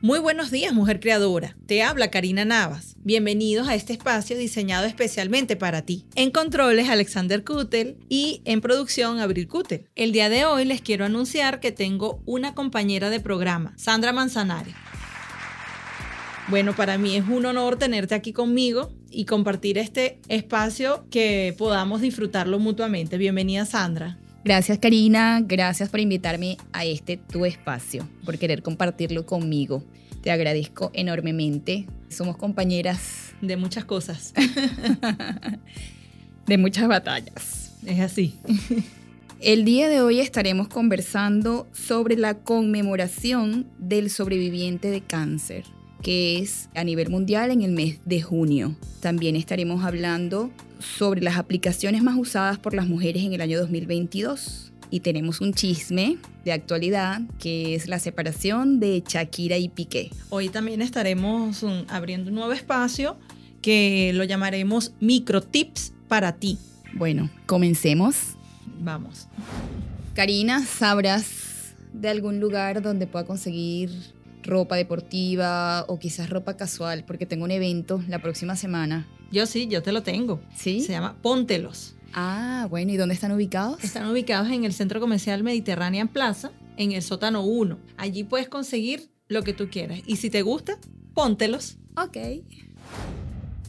Muy buenos días, mujer creadora. Te habla Karina Navas. Bienvenidos a este espacio diseñado especialmente para ti. En controles, Alexander Kutel y en producción, Abril Kutel. El día de hoy les quiero anunciar que tengo una compañera de programa, Sandra Manzanares. Bueno, para mí es un honor tenerte aquí conmigo y compartir este espacio que podamos disfrutarlo mutuamente. Bienvenida, Sandra. Gracias Karina, gracias por invitarme a este tu espacio, por querer compartirlo conmigo. Te agradezco enormemente. Somos compañeras de muchas cosas. de muchas batallas. Es así. El día de hoy estaremos conversando sobre la conmemoración del sobreviviente de cáncer que es a nivel mundial en el mes de junio. También estaremos hablando sobre las aplicaciones más usadas por las mujeres en el año 2022. Y tenemos un chisme de actualidad que es la separación de Shakira y Piqué. Hoy también estaremos abriendo un nuevo espacio que lo llamaremos micro tips para ti. Bueno, comencemos. Vamos. Karina, ¿sabrás de algún lugar donde pueda conseguir ropa deportiva o quizás ropa casual, porque tengo un evento la próxima semana. Yo sí, yo te lo tengo. ¿Sí? Se llama Póntelos. Ah, bueno, ¿y dónde están ubicados? Están ubicados en el Centro Comercial Mediterranean Plaza, en el sótano 1. Allí puedes conseguir lo que tú quieras. Y si te gusta, póntelos. Ok.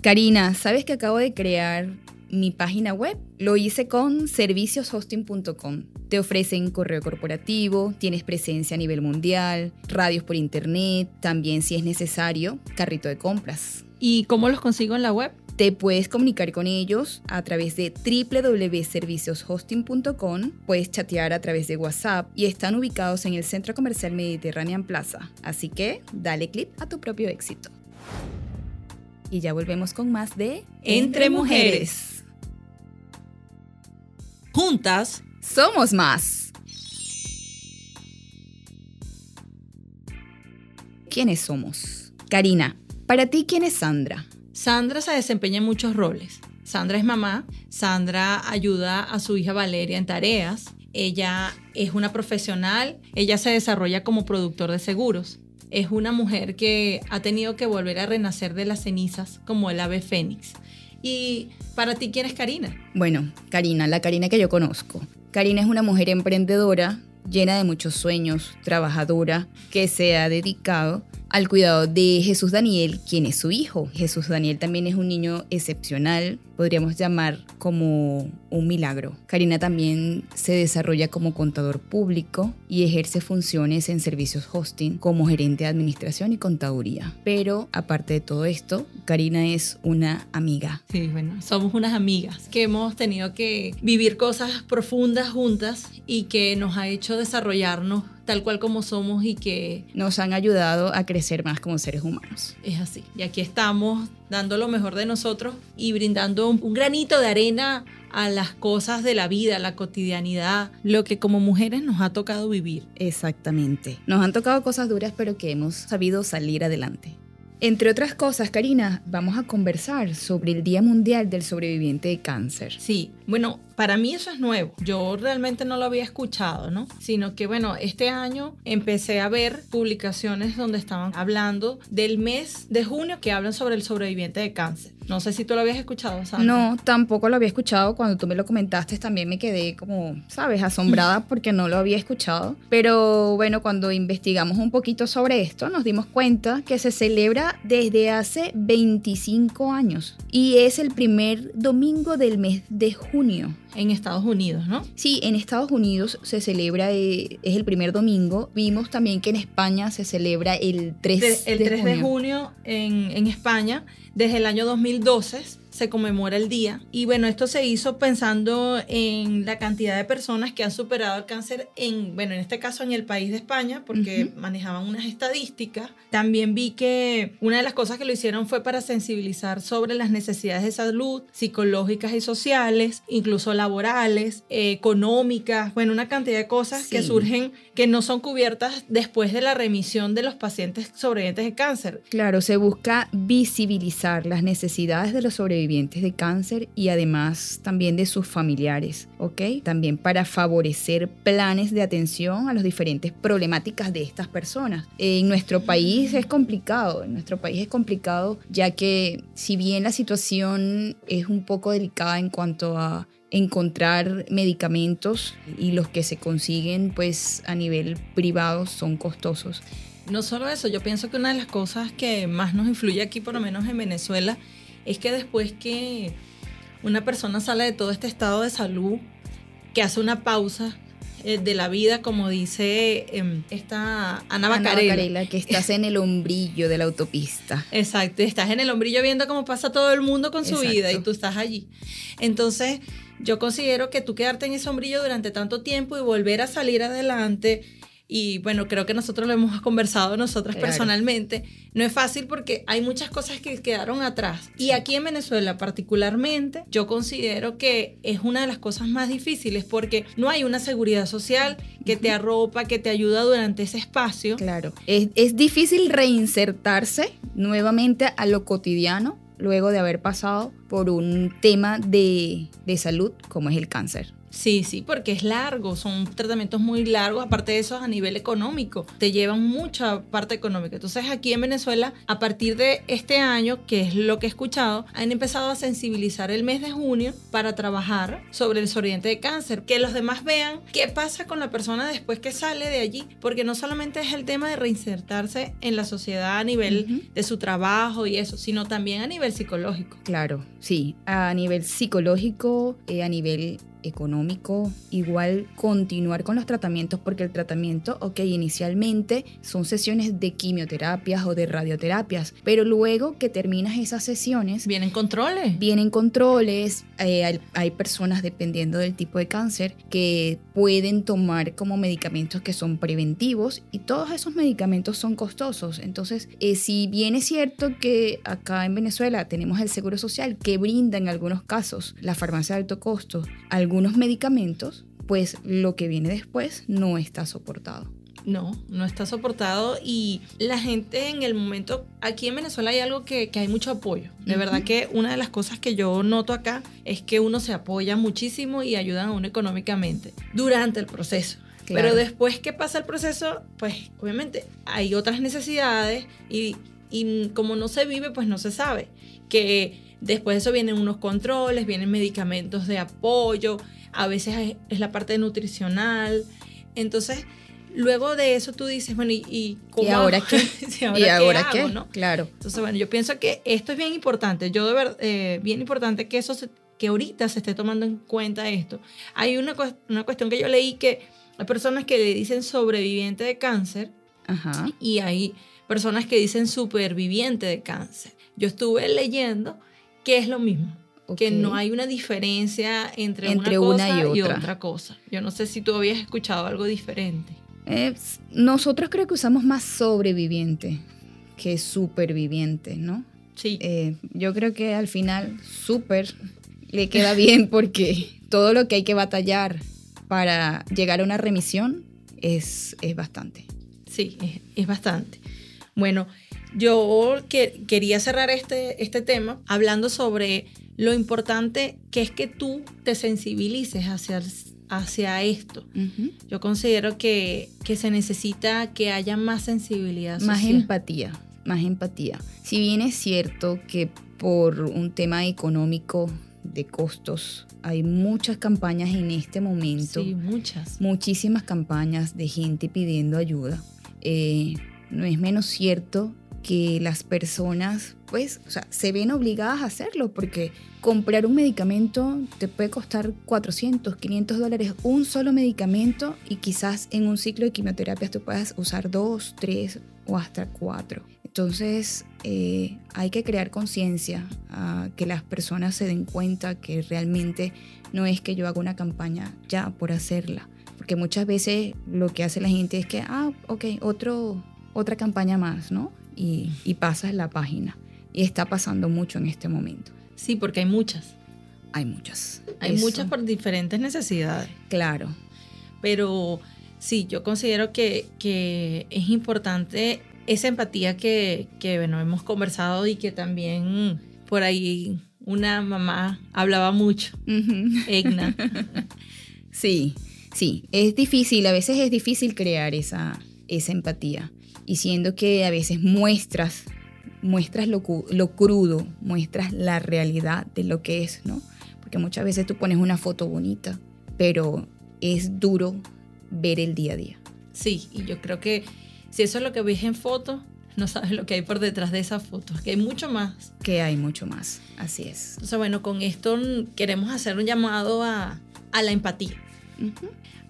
Karina, ¿sabes que acabo de crear mi página web. Lo hice con servicioshosting.com. Te ofrecen correo corporativo, tienes presencia a nivel mundial, radios por internet, también si es necesario, carrito de compras. ¿Y cómo los consigo en la web? Te puedes comunicar con ellos a través de www.servicioshosting.com, puedes chatear a través de WhatsApp y están ubicados en el Centro Comercial Mediterranean Plaza. Así que dale clic a tu propio éxito. Y ya volvemos con más de Entre, mujeres. Juntas somos más. ¿Quiénes somos? Karina, para ti, ¿quién es Sandra? Sandra se desempeña en muchos roles. Sandra es mamá, Sandra ayuda a su hija Valeria en tareas, ella es una profesional, ella se desarrolla como productor de seguros. Es una mujer que ha tenido que volver a renacer de las cenizas como el ave fénix. Y para ti, ¿quién es Karina? Bueno, Karina, la Karina que yo conozco. Karina es una mujer emprendedora, llena de muchos sueños, trabajadora, que se ha dedicado al cuidado de Jesús Daniel, quien es su hijo. Jesús Daniel también es un niño excepcional, podríamos llamar como un milagro. Karina también se desarrolla como contador público y ejerce funciones en servicios hosting como gerente de administración y contaduría. Pero aparte de todo esto, Karina es una amiga. Sí, bueno, somos unas amigas que hemos tenido que vivir cosas profundas juntas y que nos ha hecho desarrollarnos tal cual como somos y que nos han ayudado a crecer más como seres humanos. Es así. Y aquí estamos dando lo mejor de nosotros y brindando un, granito de arena a las cosas de la vida, a la cotidianidad, lo que como mujeres nos ha tocado vivir. Exactamente. Nos han tocado cosas duras, pero que hemos sabido salir adelante. Entre otras cosas, Karina, vamos a conversar sobre el Día Mundial del Sobreviviente de Cáncer. Sí, bueno, para mí eso es nuevo. Yo realmente no lo había escuchado, ¿no? Sino que, bueno, este año empecé a ver publicaciones donde estaban hablando del mes de junio que hablan sobre el sobreviviente de cáncer. No sé si tú lo habías escuchado, Sandra. No, tampoco lo había escuchado. Cuando tú me lo comentaste también me quedé como, sabes, asombrada porque no lo había escuchado. Pero bueno, cuando investigamos un poquito sobre esto, nos dimos cuenta que se celebra desde hace 25 años y es el primer domingo del mes de junio. En Estados Unidos, ¿no? Sí, en Estados Unidos se celebra, eh, es el primer domingo. Vimos también que en España se celebra el 3 de, el 3 de junio en, en España desde el año 2012 se conmemora el día. Y bueno, esto se hizo pensando en la cantidad de personas que han superado el cáncer en, bueno, en este caso en el país de España, porque manejaban unas estadísticas. También vi que una de las cosas que lo hicieron fue para sensibilizar sobre las necesidades de salud psicológicas y sociales, incluso laborales, eh, económicas, bueno, una cantidad de cosas que surgen que no son cubiertas después de la remisión de los pacientes sobrevivientes de cáncer. Claro, se busca visibilizar las necesidades de los sobrevivientes de cáncer y además también de sus familiares, ¿ok? También para favorecer planes de atención a las diferentes problemáticas de estas personas. En nuestro país es complicado, en nuestro país es complicado ya que si bien la situación es un poco delicada en cuanto a encontrar medicamentos y los que se consiguen pues a nivel privado son costosos. No solo eso, yo pienso que una de las cosas que más nos influye aquí, por lo menos en Venezuela, es que después que una persona sale de todo este estado de salud, que hace una pausa eh, de la vida, como dice em, esta Ana Bacarela. que estás en el hombrillo de la autopista. Exacto, estás en el hombrillo viendo cómo pasa todo el mundo con su vida y tú estás allí. Entonces, yo considero que tú quedarte en ese hombrillo durante tanto tiempo y volver a salir adelante y bueno, creo que nosotros lo hemos conversado nosotras personalmente. No es fácil porque hay muchas cosas que quedaron atrás. Y aquí en Venezuela particularmente, yo considero que es una de las cosas más difíciles porque no hay una seguridad social que te arropa, que te ayuda durante ese espacio. Claro. Es, es difícil reinsertarse nuevamente a lo cotidiano luego de haber pasado por un tema de, de salud como es el cáncer. Sí, sí, porque es largo, son tratamientos muy largos, aparte de eso a nivel económico, te llevan mucha parte económica. Entonces aquí en Venezuela, a partir de este año, que es lo que he escuchado, han empezado a sensibilizar el mes de junio para trabajar sobre el sobreviviente de cáncer, que los demás vean qué pasa con la persona después que sale de allí, porque no solamente es el tema de reinsertarse en la sociedad a nivel de su trabajo y eso, sino también a nivel psicológico. Claro, sí, a nivel psicológico, eh, a nivel económico, igual continuar con los tratamientos porque el tratamiento, ok, inicialmente son sesiones de quimioterapias o de radioterapias, pero luego que terminas esas sesiones... Vienen controles. Vienen controles, eh, hay, hay, personas dependiendo del tipo de cáncer que pueden tomar como medicamentos que son preventivos y todos esos medicamentos son costosos. Entonces, eh, si bien es cierto que acá en Venezuela tenemos el Seguro Social que brinda en algunos casos la farmacia de alto costo, algunos medicamentos, pues lo que viene después no está soportado. No, no está soportado y la gente en el momento, aquí en Venezuela hay algo que, hay mucho apoyo. De verdad que una de las cosas que yo noto acá es que uno se apoya muchísimo y ayudan a uno económicamente durante el proceso. Pero después que pasa el proceso, pues obviamente hay otras necesidades y, y como no se vive, pues no se sabe. Que Después de eso vienen unos controles, vienen medicamentos de apoyo, a veces es la parte nutricional. Entonces, luego de eso tú dices, bueno, ¿y, cómo ahora qué? ¿Y ahora qué? Claro. Entonces, bueno, yo pienso que esto es bien importante. Yo de verdad, eh, bien importante que eso que ahorita se esté tomando en cuenta esto. Hay una, una cuestión que yo leí que hay personas que le dicen sobreviviente de cáncer y hay personas que dicen superviviente de cáncer. Yo estuve leyendo que es lo mismo. Que no hay una diferencia entre, una, cosa y, otra. cosa. Yo no sé si tú habías escuchado algo diferente. Eh, nosotros creo que usamos más sobreviviente que superviviente, ¿no? Sí. Eh, yo creo que al final super le queda bien porque todo lo que hay que batallar para llegar a una remisión es, es bastante. Sí, es, es bastante. Bueno, yo quería cerrar este, este tema hablando sobre lo importante que es que tú te sensibilices hacia, hacia esto. Yo considero que, se necesita que haya más sensibilidad. Más empatía, más empatía. Si bien es cierto que por un tema económico de costos, hay muchas campañas en este momento. Sí, muchas. Muchísimas campañas de gente pidiendo ayuda. Eh, no es menos cierto que las personas pues, o sea, se ven obligadas a hacerlo porque comprar un medicamento te puede costar 400, 500 dólares un solo medicamento y quizás en un ciclo de quimioterapias tú puedas usar dos, tres o hasta cuatro. Entonces eh, hay que crear conciencia, que las personas se den cuenta que realmente no es que yo haga una campaña ya por hacerla, porque muchas veces lo que hace la gente es que, ah, ok, otro, otra campaña más, ¿no? Y, y pasas la página. Y está pasando mucho en este momento. Sí, porque hay muchas. Hay muchas. Hay muchas por diferentes necesidades. Claro. Pero sí, yo considero que, que es importante esa empatía que, que bueno, hemos conversado y que también por ahí una mamá hablaba mucho, Egna. sí, sí, es difícil, a veces es difícil crear esa, esa empatía. Y siendo que a veces muestras, muestras lo, lo crudo, muestras la realidad de lo que es, ¿no? Porque muchas veces tú pones una foto bonita, pero es duro ver el día a día. Sí, y yo creo que si eso es lo que ves en foto, no sabes lo que hay por detrás de esa foto, que hay mucho más. Que hay mucho más, así es. Entonces, bueno, con esto queremos hacer un llamado a, la empatía,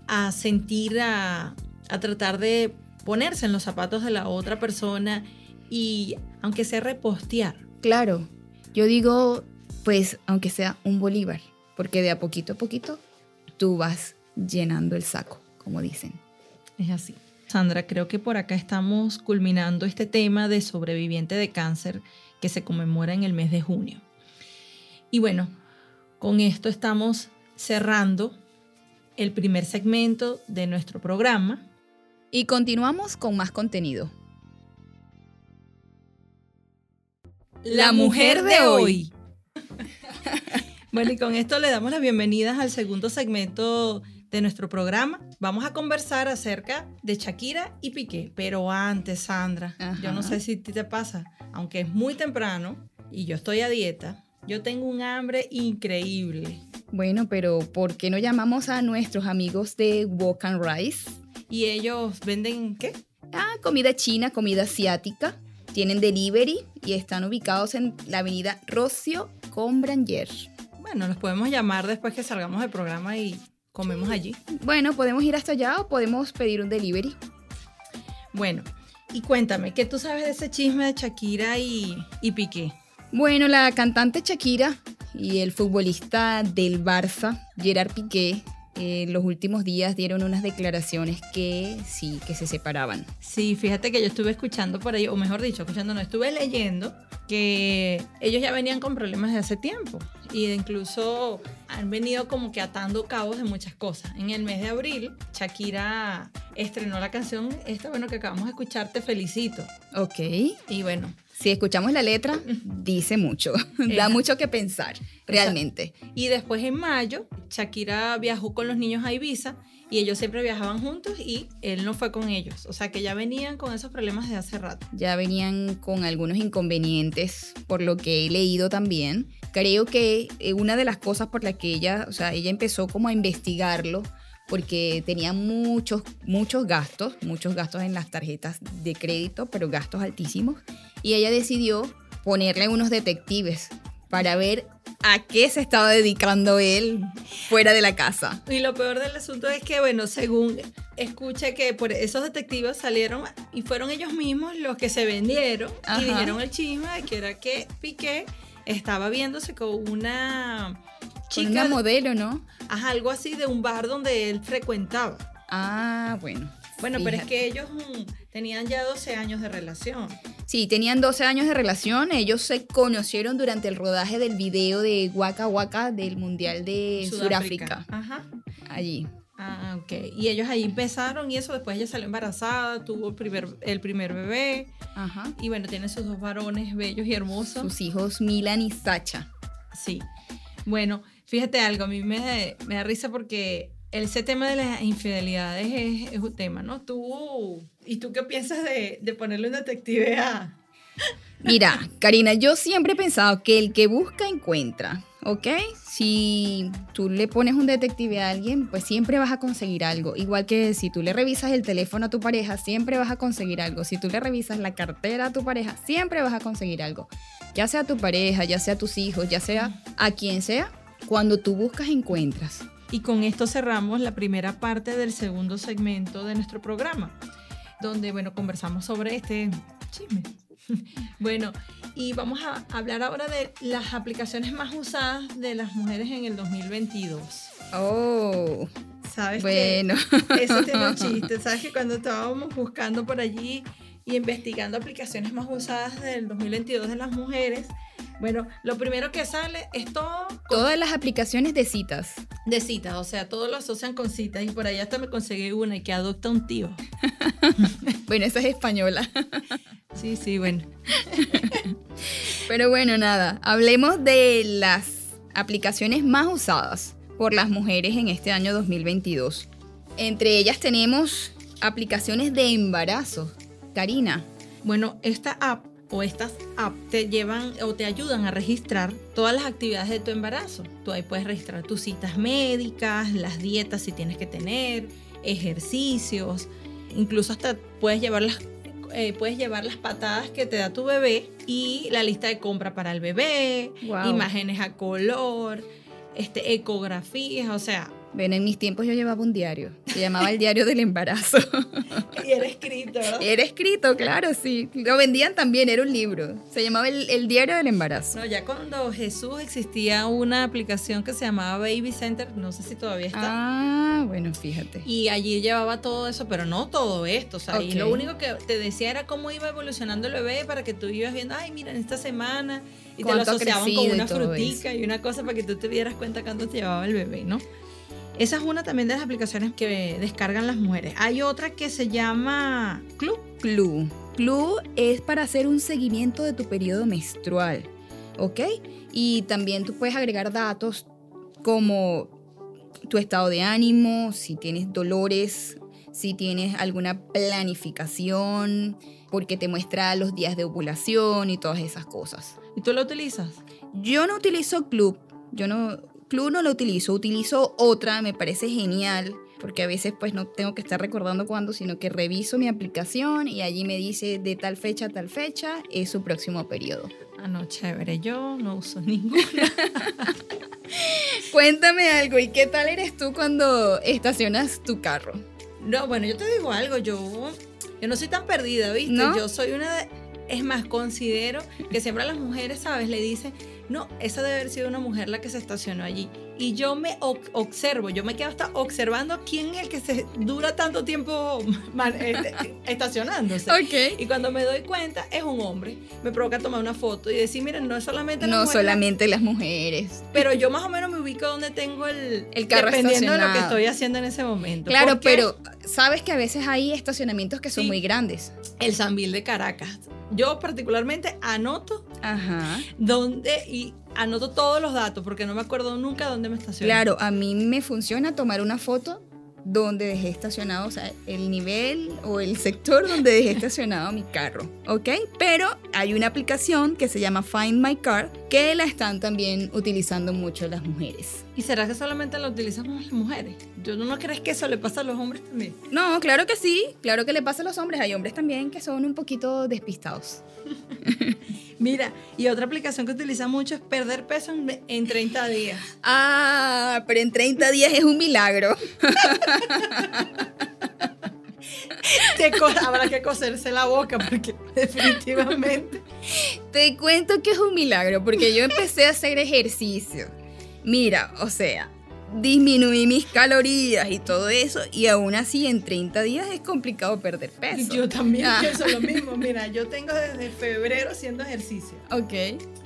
a sentir, a, a tratar de ponerse en los zapatos de la otra persona y aunque sea repostear. Claro, yo digo, pues aunque sea un bolívar, porque de a poquito a poquito tú vas llenando el saco, como dicen. Es así. Sandra, creo que por acá estamos culminando este tema de sobreviviente de cáncer que se conmemora en el mes de junio. Y bueno, con esto estamos cerrando el primer segmento de nuestro programa. Y continuamos con más contenido. La mujer de hoy. bueno, y con esto le damos las bienvenidas al segundo segmento de nuestro programa. Vamos a conversar acerca de Shakira y Piqué. Pero antes, Sandra, yo no sé si te pasa, aunque es muy temprano y yo estoy a dieta, yo tengo un hambre increíble. Bueno, pero ¿por qué no llamamos a nuestros amigos de Walk and Rice? ¿Y ellos venden qué? Ah, comida china, comida asiática. Tienen delivery y están ubicados en la avenida Rocio con Branger. Bueno, los podemos llamar después que salgamos del programa y comemos allí. Bueno, podemos ir hasta allá o podemos pedir un delivery. Bueno, y cuéntame, ¿qué tú sabes de ese chisme de Shakira y, y Piqué? Bueno, la cantante Shakira y el futbolista del Barça, Gerard Piqué, en los últimos días dieron unas declaraciones que sí, que se separaban. Sí, fíjate que yo estuve escuchando por ahí, o mejor dicho, escuchando, no, estuve leyendo que ellos ya venían con problemas de hace tiempo y incluso han venido como que atando cabos de muchas cosas. En el mes de abril, Shakira estrenó la canción esta, bueno, que acabamos de escuchar, Te Felicito. Ok. Y bueno, si escuchamos la letra, dice mucho, da mucho que pensar, realmente. Y después en mayo, Shakira viajó con los niños a Ibiza y ellos siempre viajaban juntos y él no fue con ellos. O sea que ya venían con esos problemas de hace rato. Ya venían con algunos inconvenientes, por lo que he leído también. Creo que eh, una de las cosas por las que ella, o sea, ella empezó como a investigarlo porque tenía muchos, muchos gastos, muchos gastos en las tarjetas de crédito, pero gastos altísimos. Y ella decidió ponerle unos detectives para ver a qué se estaba dedicando él fuera de la casa. Y lo peor del asunto es que, bueno, según escuché que por esos detectives salieron y fueron ellos mismos los que se vendieron y dijeron el chisme de que era que Piqué estaba viéndose con una chica. una modelo, ¿no? Ajá, algo así de un bar donde él frecuentaba. Ah, bueno. Bueno, pero es que ellos mm, tenían ya 12 años de relación. Sí, tenían 12 años de relación. Ellos se conocieron durante el rodaje del video de Waka Waka del Mundial de Sudáfrica. Ajá. Allí. Ah, ok. Y ellos ahí empezaron y eso, después ella salió embarazada, tuvo el primer, el primer bebé. Ajá. Y bueno, tiene sus dos varones bellos y hermosos. Sus hijos Milan y Sacha. Sí. Bueno, Fíjate algo, a mí me, da risa porque ese tema de las infidelidades es, un tema, ¿no? Tú, ¿y tú qué piensas de, de ponerle un detective a... Mira, Karina, yo siempre he pensado que el que busca encuentra, ¿ok? Si tú le pones un detective a alguien, pues siempre vas a conseguir algo. Igual que si tú le revisas el teléfono a tu pareja, siempre vas a conseguir algo. Si tú le revisas la cartera a tu pareja, siempre vas a conseguir algo. Ya sea tu pareja, ya sea tus hijos, ya sea a quien sea, cuando tú buscas, encuentras. Y con esto cerramos la primera parte del segundo segmento de nuestro programa, donde, bueno, conversamos sobre este chisme. Bueno, y vamos a hablar ahora de las aplicaciones más usadas de las mujeres en el 2022. Oh, ¿Sabes bueno. que eso tiene un chiste? ¿Sabes que cuando estábamos buscando por allí y investigando aplicaciones más usadas del 2022 de las mujeres, bueno, lo primero que sale es todo Todas las aplicaciones de citas. de citas, o sea, todos lo asocian con citas y por ahí hasta me conseguí una y que adopta un tío. Bueno, esa es española. Sí, sí, bueno. Pero bueno, nada, hablemos de las aplicaciones más usadas por las mujeres en este año 2022. Entre ellas tenemos aplicaciones de embarazo. Karina, Bueno, esta app o estas apps te llevan o te ayudan a registrar todas las actividades de tu embarazo. Tú ahí puedes registrar tus citas médicas, las dietas si tienes que tener, ejercicios, incluso hasta puedes llevar las, eh, puedes llevar las patadas que te da tu bebé y la lista de compra para el bebé, Wow. imágenes a color, este, ecografías, o sea, ven, en mis tiempos yo llevaba un diario. Se llamaba el diario del embarazo. y era escrito. Era escrito, claro, sí. Lo vendían también, era un libro. Se llamaba el, el diario del embarazo. No, ya cuando Jesús existía una aplicación que se llamaba Baby Center, no sé si todavía está. Ah, bueno, fíjate. Y allí llevaba todo eso, pero no todo esto. O sea, y Ok. lo único que te decía era cómo iba evolucionando el bebé para que tú ibas viendo, ay, mira, en esta semana. Y te lo Cuánto asociaban con y una frutica y una cosa para que tú te dieras cuenta cuándo te llevaba el bebé, ¿no? Esa es una también de las aplicaciones que descargan las mujeres. Hay otra que se llama Club. Clue. Clue es para hacer un seguimiento de tu periodo menstrual, ¿ok? Y también tú puedes agregar datos como tu estado de ánimo, si tienes dolores, si tienes alguna planificación, porque te muestra los días de ovulación y todas esas cosas. ¿Y tú lo utilizas? Yo no utilizo Club, yo no, Club no lo utilizo, utilizo otra, me parece genial, porque a veces pues no tengo que estar recordando cuándo, sino que reviso mi aplicación y allí me dice de tal fecha a tal fecha es su próximo periodo. Ah, no, chévere. Yo no uso ninguna. Cuéntame algo, ¿y qué tal eres tú cuando estacionas tu carro? No, bueno, yo te digo algo, yo, yo no soy tan perdida, ¿viste? ¿No? Yo soy una de... Es más, considero que siempre a las mujeres, ¿sabes? Le dicen, no, esa debe haber sido una mujer la que se estacionó allí. Y yo me observo, yo me quedo hasta observando quién es el que se dura tanto tiempo man- este, estacionándose. Ok. Y cuando me doy cuenta, es un hombre. Me provoca tomar una foto y decir, miren, no es solamente la No mujer, solamente las mujeres. Pero yo más o menos me ubico donde tengo el, El carro dependiendo de lo que estoy haciendo en ese momento. Claro, pero sabes que a veces hay estacionamientos que son Sí. muy grandes. El Sambil de Caracas. Yo particularmente anoto Ajá. dónde y anoto todos los datos porque no me acuerdo nunca dónde me estacioné. Claro, a mí me funciona tomar una foto donde dejé estacionado, o sea, el nivel o el sector donde dejé estacionado mi carro, ¿ok? Pero hay una aplicación que se llama Find My Car que la están también utilizando mucho las mujeres. ¿Y será que solamente lo utilizamos las mujeres? Yo no, crees que eso le pasa a los hombres también. No, claro que sí, claro que le pasa a los hombres, hay hombres también que son un poquito despistados. Mira, y otra aplicación que utiliza mucho es perder peso en, en 30 días. Ah, pero en 30 días es un milagro. Te habrá que coserse la boca porque definitivamente. Te cuento que es un milagro porque yo empecé a hacer ejercicio. Mira, o sea, disminuí mis calorías y todo eso y aún así en 30 días es complicado perder peso. Yo también Ah. pienso lo mismo. Mira, yo tengo desde febrero haciendo ejercicio. Ok.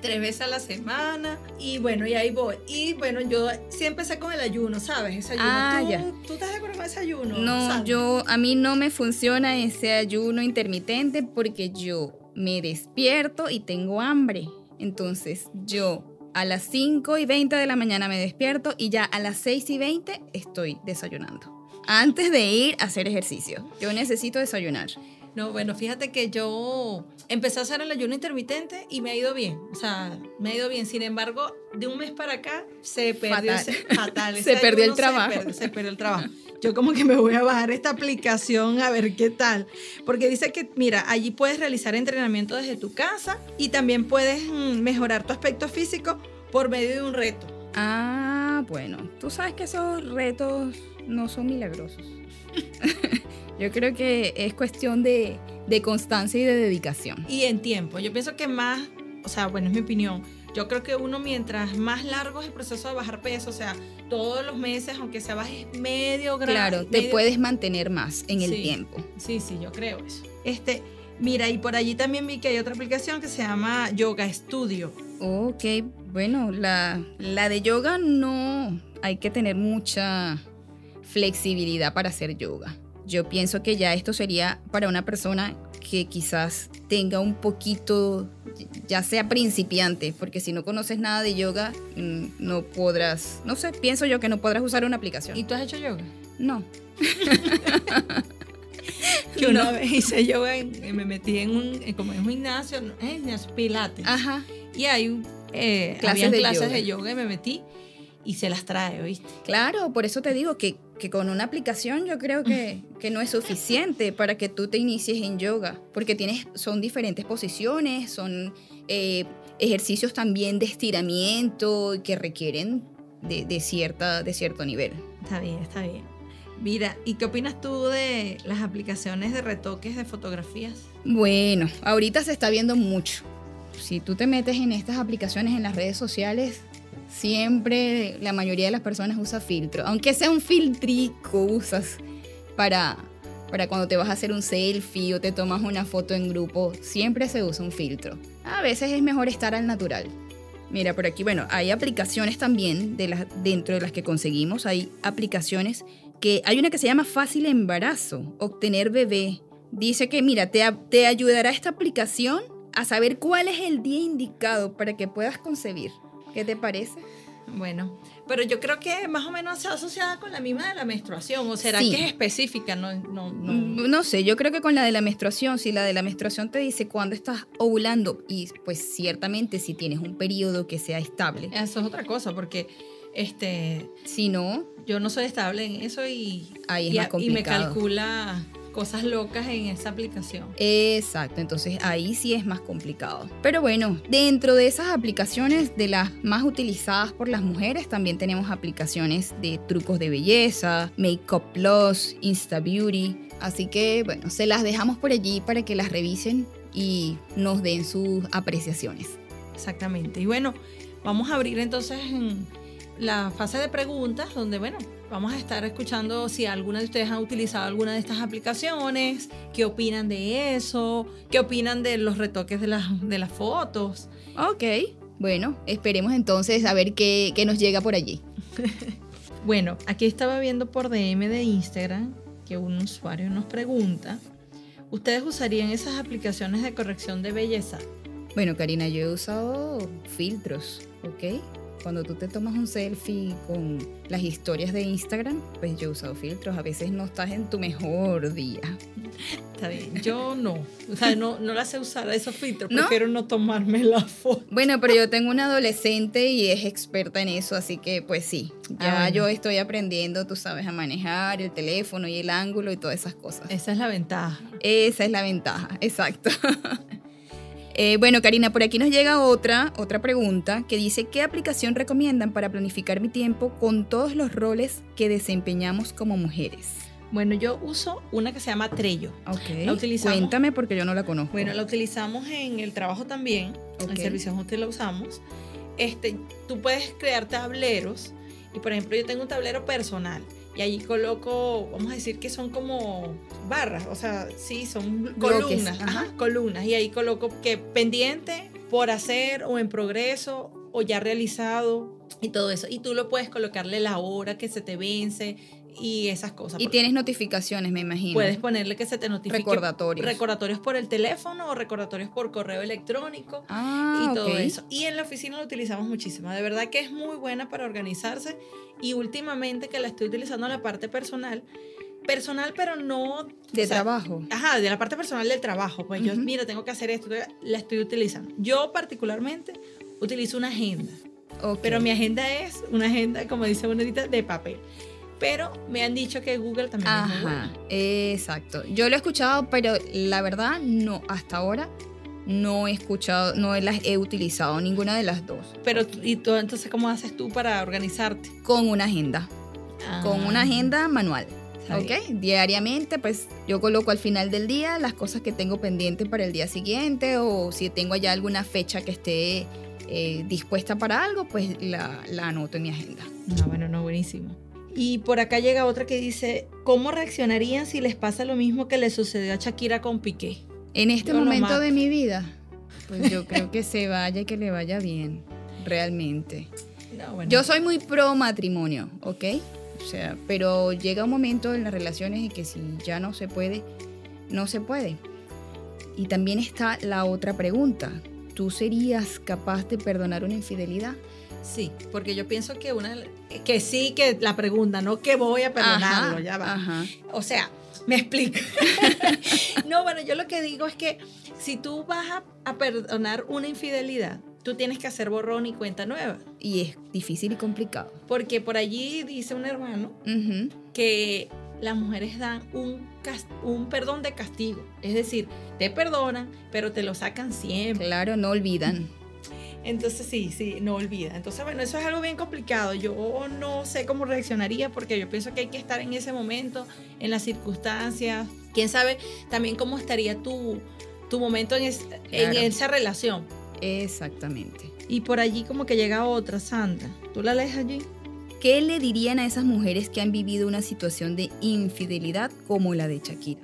tres veces a la semana y bueno, y ahí voy. Y bueno, yo sí empecé con el ayuno, ¿sabes? Ese ayuno. Ah, ¿Tú, ya. ¿Tú estás de acuerdo con ese ayuno? No, yo a mí no me funciona ese ayuno intermitente porque yo me despierto y tengo hambre. Entonces, yo a las 5 y 20 de la mañana me despierto y ya a las 6 y 20 estoy desayunando. Antes de ir a hacer ejercicio, yo necesito desayunar. No, bueno, fíjate que yo empecé a hacer el ayuno intermitente y me ha ido bien. O sea, me ha ido bien. Sin embargo, de un mes para acá se perdió Fatal. ese- fatal. Se Ese perdió el trabajo. Se perdió, se perdió el trabajo. Yo como que me voy a bajar esta aplicación a ver qué tal. Porque dice que, mira, allí puedes realizar entrenamiento desde tu casa y también puedes mm, mejorar tu aspecto físico por medio de un reto. Ah, bueno, tú sabes que esos retos no son milagrosos. Yo creo que es cuestión de, de constancia y de dedicación. Y en tiempo. Yo pienso que más, o sea, bueno, es mi opinión. Yo creo que uno mientras más largo es el proceso de bajar peso, o sea, todos los meses, aunque sea bajes medio grado. Claro, te puedes mantener más en el tiempo. Sí, sí, yo creo eso. Este, mira, y por allí también vi que hay otra aplicación que se llama Yoga Studio. Ok, bueno, la, la de yoga no hay que tener mucha flexibilidad para hacer yoga. Yo pienso que ya esto sería para una persona que quizás tenga un poquito, ya sea principiante, porque si no conoces nada de yoga, mm, no podrás, no sé, pienso yo que no podrás usar una aplicación. ¿Y tú has hecho yoga? no. Que una No. vez hice yoga, en- me metí en un, en como en un gimnasio, no, es gimnasio, pilates. Ajá. Y hay eh, Clases habían de clases yoga. de yoga y me metí y se las trae, ¿oíste? Claro, por eso te digo que, que con una aplicación yo creo que, que no es suficiente para que tú te inicies en yoga, porque tienes, son diferentes posiciones, son eh, ejercicios también de estiramiento que requieren de, de cierta, de cierto nivel. Está bien, está bien. Mira, ¿y qué opinas tú de las aplicaciones de retoques de fotografías? Bueno, ahorita se está viendo mucho. Si tú te metes en estas aplicaciones en las redes sociales, siempre la mayoría de las personas usa filtro. Aunque sea un filtrico usas para, para cuando te vas a hacer un selfie o te tomas una foto en grupo, siempre se usa un filtro. A veces es mejor estar al natural. Mira, por aquí, bueno, hay aplicaciones también dentro de las que conseguimos. Hay aplicaciones que hay una que se llama Fácil Embarazo, Obtener Bebé. Dice que, mira, te, te ayudará esta aplicación a saber cuál es el día indicado para que puedas concebir. ¿Qué te parece? Bueno, pero yo creo que más o menos se asociada con la misma de la menstruación, o será Sí. que es específica, no, no, no. Mm, No sé, yo creo que con la de la menstruación, si la de la menstruación te dice cuándo estás ovulando y pues ciertamente si tienes un periodo que sea estable. Eso es otra cosa, porque este, Si no, yo no soy estable en eso y, ahí es y, más y me complicado. calcula cosas locas en esa aplicación. Exacto, entonces ahí sí es más complicado. Pero bueno, dentro de esas aplicaciones de las más utilizadas por las mujeres, también tenemos aplicaciones de trucos de belleza, Makeup Plus, Insta Beauty. Así que bueno, se las dejamos por allí para que las revisen y nos den sus apreciaciones. Exactamente. Y bueno, vamos a abrir entonces en la fase de preguntas, donde bueno, vamos a estar escuchando si alguna de ustedes han utilizado alguna de estas aplicaciones, qué opinan de eso, qué opinan de los retoques de las, de las fotos. Ok, bueno, esperemos entonces a ver qué, qué nos llega por allí. Bueno, aquí estaba viendo por DM de Instagram que un usuario nos pregunta, ¿ustedes usarían esas aplicaciones de corrección de belleza? Bueno, Karina, yo he usado filtros, ¿ok? Cuando tú te tomas un selfie con las historias de Instagram, pues yo he usado filtros. A veces no estás en tu mejor día. Está bien, yo no, o sea, no, no la sé usar a esos filtros, ¿No? prefiero no tomarme la foto. Bueno, pero yo tengo una adolescente y es experta en eso, así que pues sí, ya Ah, yo estoy aprendiendo, tú sabes, a manejar el teléfono y el ángulo y todas esas cosas. Esa es la ventaja. Esa es la ventaja, exacto. Eh, bueno, Karina, por aquí nos llega otra, otra pregunta que dice, ¿qué aplicación recomiendan para planificar mi tiempo con todos los roles que desempeñamos como mujeres? Bueno, yo uso una que se llama Trello. Ok. ¿La utilizamos? Cuéntame porque yo no la conozco. Bueno, la utilizamos en el trabajo también, en servicios útiles la usamos. Este, tú puedes crear tableros y por ejemplo yo tengo un tablero personal y allí coloco, vamos a decir que son como barras, o sea, sí, son columnas, ajá. ajá, columnas y ahí coloco que pendiente, por hacer o en progreso o ya realizado y todo eso. Y tú lo puedes colocarle la hora que se te vence y esas cosas. y porque tienes notificaciones, me imagino. Puedes ponerle que se te notifique Recordatorios. recordatorios por el teléfono o recordatorios por correo electrónico Ah, y todo ok. eso. Y en la oficina lo utilizamos muchísimo. De verdad que es muy buena para organizarse y últimamente que la estoy utilizando en la parte personal, personal pero no De o sea, trabajo. Ajá, de la parte personal del trabajo. Pues yo, Ujú. mira, tengo que hacer esto, la estoy utilizando. Yo particularmente utilizo una agenda, Ok. pero mi agenda es una agenda, como dice uno ahorita, de papel. Pero me han dicho que Google también es muy Ajá, buena. exacto. Yo lo he escuchado, pero la verdad no, hasta ahora no he escuchado, no las he utilizado ninguna de las dos. Pero, ¿y tú entonces cómo haces tú para organizarte? Con una agenda, con una Ah. agenda manual. Está ¿Ok? Diariamente, pues yo coloco al final del día las cosas que tengo pendiente para el día siguiente o si tengo ya alguna fecha que esté eh, dispuesta para algo, pues la, la anoto en mi agenda. No, bueno, no, buenísimo. Y por acá llega otra que dice, ¿cómo reaccionarían si les pasa lo mismo que le sucedió a Shakira con Piqué? En este Yo momento de mi vida, pues yo creo que se vaya y que le vaya bien, realmente. No, bueno. Yo soy muy pro matrimonio, ¿ok? O sea, pero llega un momento en las relaciones en que si ya no se puede, no se puede. Y también está la otra pregunta. ¿Tú serías capaz de perdonar una infidelidad? Sí, porque yo pienso que una que sí que la pregunta, no que voy a perdonarlo, Ajá, ya va. Ajá. O sea, me explico. no, bueno, yo lo que digo es que si tú vas a, a perdonar una infidelidad, tú tienes que hacer borrón y cuenta nueva. Y es difícil y complicado. Porque por allí dice un hermano que las mujeres dan un, un perdón de castigo. Es decir, te perdonan, pero te lo sacan siempre. Claro, no olvidan. Entonces sí, sí, no olvida. Entonces, bueno, eso es algo bien complicado. Yo no sé cómo reaccionaría porque yo pienso que hay que estar en ese momento, en las circunstancias. Quién sabe también cómo estaría tu, tu momento en, es- en esa relación. Exactamente. Y por allí como que llega otra, Sandra. ¿Tú la lees allí? ¿Qué le dirían a esas mujeres que han vivido una situación de infidelidad como la de Shakira?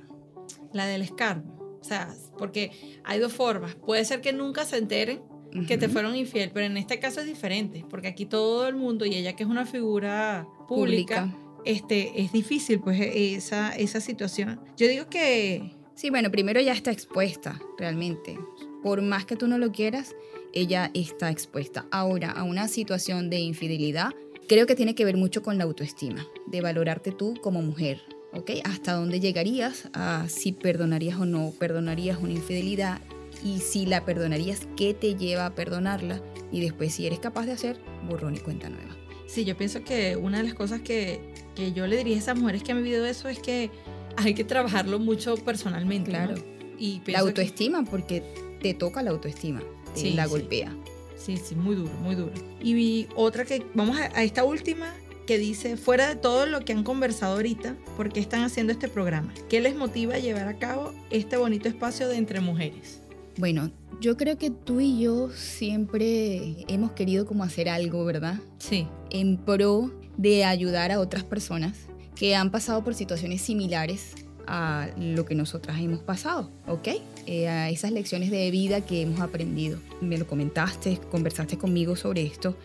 La del escarbo. O sea, porque hay dos formas. Puede ser que nunca se enteren que te fueron infiel, pero en este caso es diferente, porque aquí todo el mundo, y ella que es una figura pública, este, es difícil pues e- esa, esa situación. Yo digo que Sí, bueno, primero ya está expuesta, realmente. Por más que tú no lo quieras, ella está expuesta. Ahora, a una situación de infidelidad, creo que tiene que ver mucho con la autoestima, de valorarte tú como mujer, ¿ok? Hasta dónde llegarías a si perdonarías o no perdonarías una infidelidad y si la perdonarías, ¿qué te lleva a perdonarla? Y después, si eres capaz de hacer, borrón y cuenta nueva. sí, yo pienso que una de las cosas que, que yo le diría a esas mujeres que han vivido eso es que hay que trabajarlo mucho personalmente. ¿no? Claro. Y La que- autoestima, porque te toca la autoestima, te Sí, la sí. golpea. Sí, sí, muy duro, muy duro. Y vi otra que, vamos a, a esta última, que dice, fuera de todo lo que han conversado ahorita, ¿por qué están haciendo este programa? ¿Qué les motiva a llevar a cabo este bonito espacio de entre mujeres? Bueno, yo creo que tú y yo siempre hemos querido como hacer algo, ¿verdad? Sí, En pro de ayudar a otras personas que han pasado por situaciones similares a lo que nosotras hemos pasado, ¿ok? Eh, a esas lecciones de vida que hemos aprendido. Me lo comentaste, conversaste conmigo sobre esto.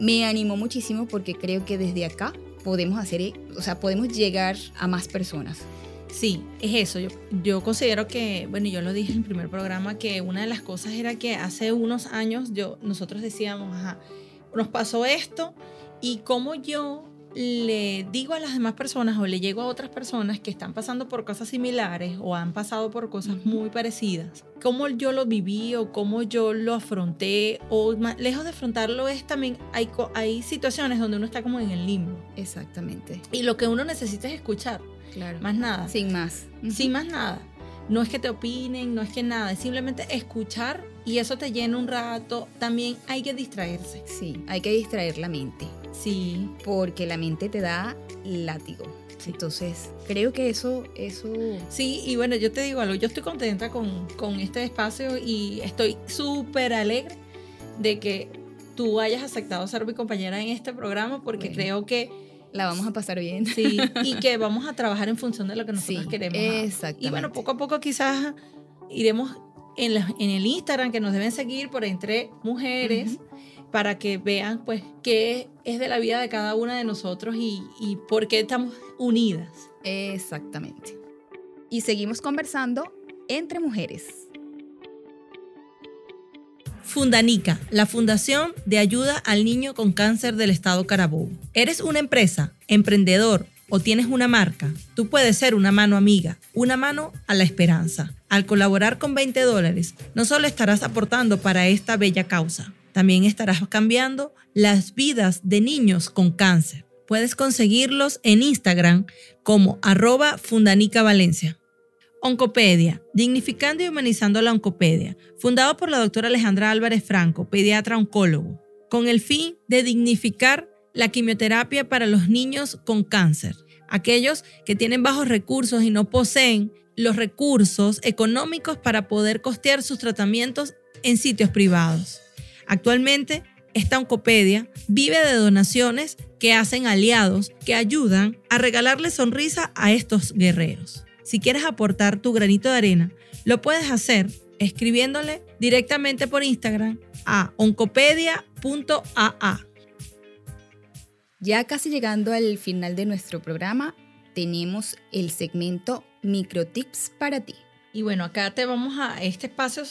Me animó muchísimo porque creo que desde acá podemos hacer, o sea, podemos llegar a más personas. Sí, es eso. Yo, yo considero que, bueno, yo lo dije en el primer programa, que una de las cosas era que hace unos años yo, nosotros decíamos, ajá, nos pasó esto y cómo yo le digo a las demás personas o le llego a otras personas que están pasando por cosas similares o han pasado por cosas muy parecidas, cómo yo lo viví o cómo yo lo afronté o ma- lejos de afrontarlo es también, hay, hay situaciones donde uno está como en el limbo. Exactamente, y lo que uno necesita es escuchar, claro. más nada. Sin más. Sin más nada. No es que te opinen, no es que nada, es simplemente escuchar y eso te llena un rato. También hay que distraerse. Sí, hay que distraer la mente, Sí, porque la mente te da látigo. Entonces, creo que eso, eso, sí, y bueno, yo te digo algo, yo estoy contenta con, con este espacio y estoy súper alegre de que tú hayas aceptado ser mi compañera en este programa porque Bueno. creo que la vamos a pasar bien. sí, y que vamos a trabajar en función de lo que nosotros Sí, queremos. exactamente. Y bueno, poco a poco quizás iremos en, la- en el Instagram que nos deben seguir por entre mujeres para que vean pues qué es de la vida de cada una de nosotros y, y por qué estamos unidas. Exactamente. Y seguimos conversando entre mujeres. Fundanica, la Fundación de Ayuda al Niño con Cáncer del Estado Carabobo. ¿Eres una empresa, emprendedor o tienes una marca? Tú puedes ser una mano amiga, una mano a la esperanza. Al colaborar con 20 dólares, no solo estarás aportando para esta bella causa, también estarás cambiando las vidas de niños con cáncer. Puedes conseguirlos en Instagram como arroba Fundanica Valencia. Oncopedia, dignificando y humanizando la oncopedia, fundado por la doctora Alejandra Álvarez Franco, pediatra oncólogo, con el fin de dignificar la quimioterapia para los niños con cáncer, aquellos que tienen bajos recursos y no poseen los recursos económicos para poder costear sus tratamientos en sitios privados. Actualmente, esta Oncopedia vive de donaciones que hacen aliados que ayudan a regalarle sonrisa a estos guerreros. Si quieres aportar tu granito de arena, lo puedes hacer escribiéndole directamente por Instagram a oncopedia.aa. Ya casi llegando al final de nuestro programa, tenemos el segmento Microtips para ti. Y bueno, acá te vamos a, este espacio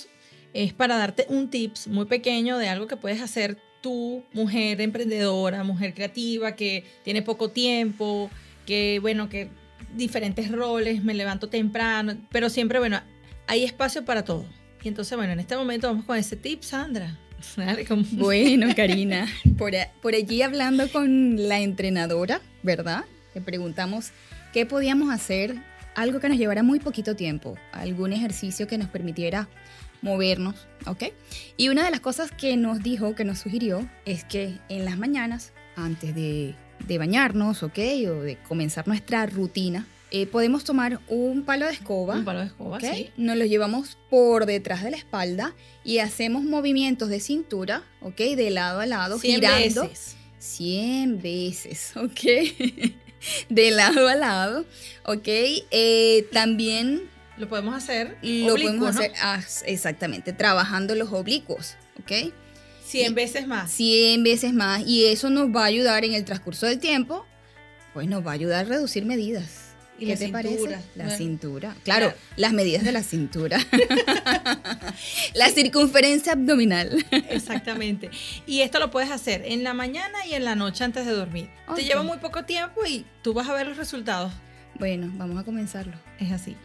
es para darte un tips muy pequeño de algo que puedes hacer tú, mujer emprendedora, mujer creativa, que tiene poco tiempo, que bueno, que diferentes roles, me levanto temprano, pero siempre, bueno, hay espacio para todo. Y entonces, bueno, en este momento vamos con ese tip, Sandra. Bueno, Karina, por, por allí hablando con la entrenadora, ¿verdad? Le preguntamos qué podíamos hacer, algo que nos llevara muy poquito tiempo, algún ejercicio que nos permitiera movernos, ¿ok? Y una de las cosas que nos dijo, que nos sugirió, es que en las mañanas, antes de, de bañarnos, ¿ok? O de comenzar nuestra rutina, eh, podemos tomar un palo de escoba. Un palo de escoba, sí. Nos lo llevamos por detrás de la espalda y hacemos movimientos de cintura, ¿ok? De lado a lado, 100 girando. veces. 100 veces, ¿ok? de lado a lado, ¿ok? Eh, también Lo podemos hacer. lo oblicuo, podemos ¿no? hacer, ah, exactamente, trabajando los oblicuos, ¿ok? 100 veces más. 100 veces más y eso nos va a ayudar en el transcurso del tiempo, pues nos va a ayudar a reducir medidas. Y ¿Qué la te cintura, parece? La bueno. cintura. Claro, Claro. las medidas de la cintura. la circunferencia abdominal. Exactamente. Y esto lo puedes hacer en la mañana y en la noche antes de dormir. Te lleva muy poco tiempo y tú vas a ver los resultados. Bueno, vamos a comenzarlo. Es así.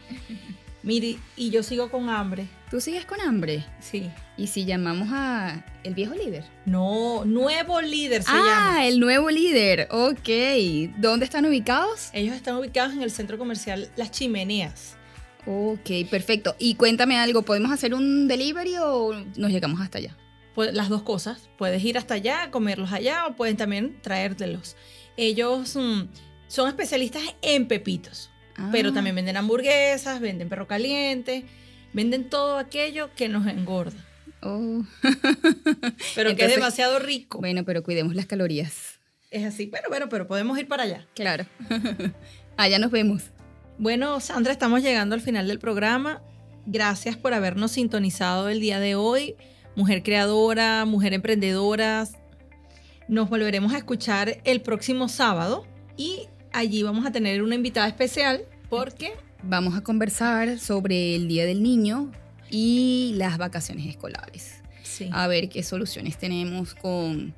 Miri, y yo sigo con hambre. ¿Tú sigues con hambre? Sí. ¿Y si llamamos a el viejo líder? No, nuevo líder se ah, llama. el nuevo líder. Ok. ¿Dónde están ubicados? Ellos están ubicados en el centro comercial Las Chimeneas. Ok, perfecto. Y cuéntame algo, ¿podemos hacer un delivery o nos llegamos hasta allá? Pues, las dos cosas. Puedes ir hasta allá, comerlos allá o pueden también traértelos. Ellos mm, son especialistas en pepitos, pero Ah, también venden hamburguesas, venden perro caliente, venden todo aquello que nos engorda, oh. pero que es demasiado rico. Bueno, pero cuidemos las calorías. Es así, pero bueno, pero podemos ir para allá. Claro. allá nos vemos. Bueno, Sandra, estamos llegando al final del programa. Gracias por habernos sintonizado el día de hoy. Mujer creadora, mujer emprendedora. Nos volveremos a escuchar el próximo sábado y allí vamos a tener una invitada especial porque Vamos a conversar sobre el Día del Niño y las vacaciones escolares. sí, A ver qué soluciones tenemos con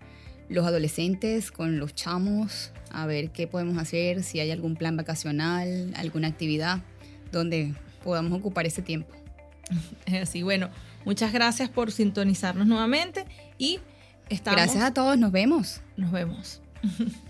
los adolescentes, con los chamos, a ver qué podemos hacer, si hay algún plan vacacional, alguna actividad donde podamos ocupar ese tiempo. es así. Bueno, muchas gracias por sintonizarnos nuevamente y estamos. Gracias a todos, nos vemos. Nos vemos.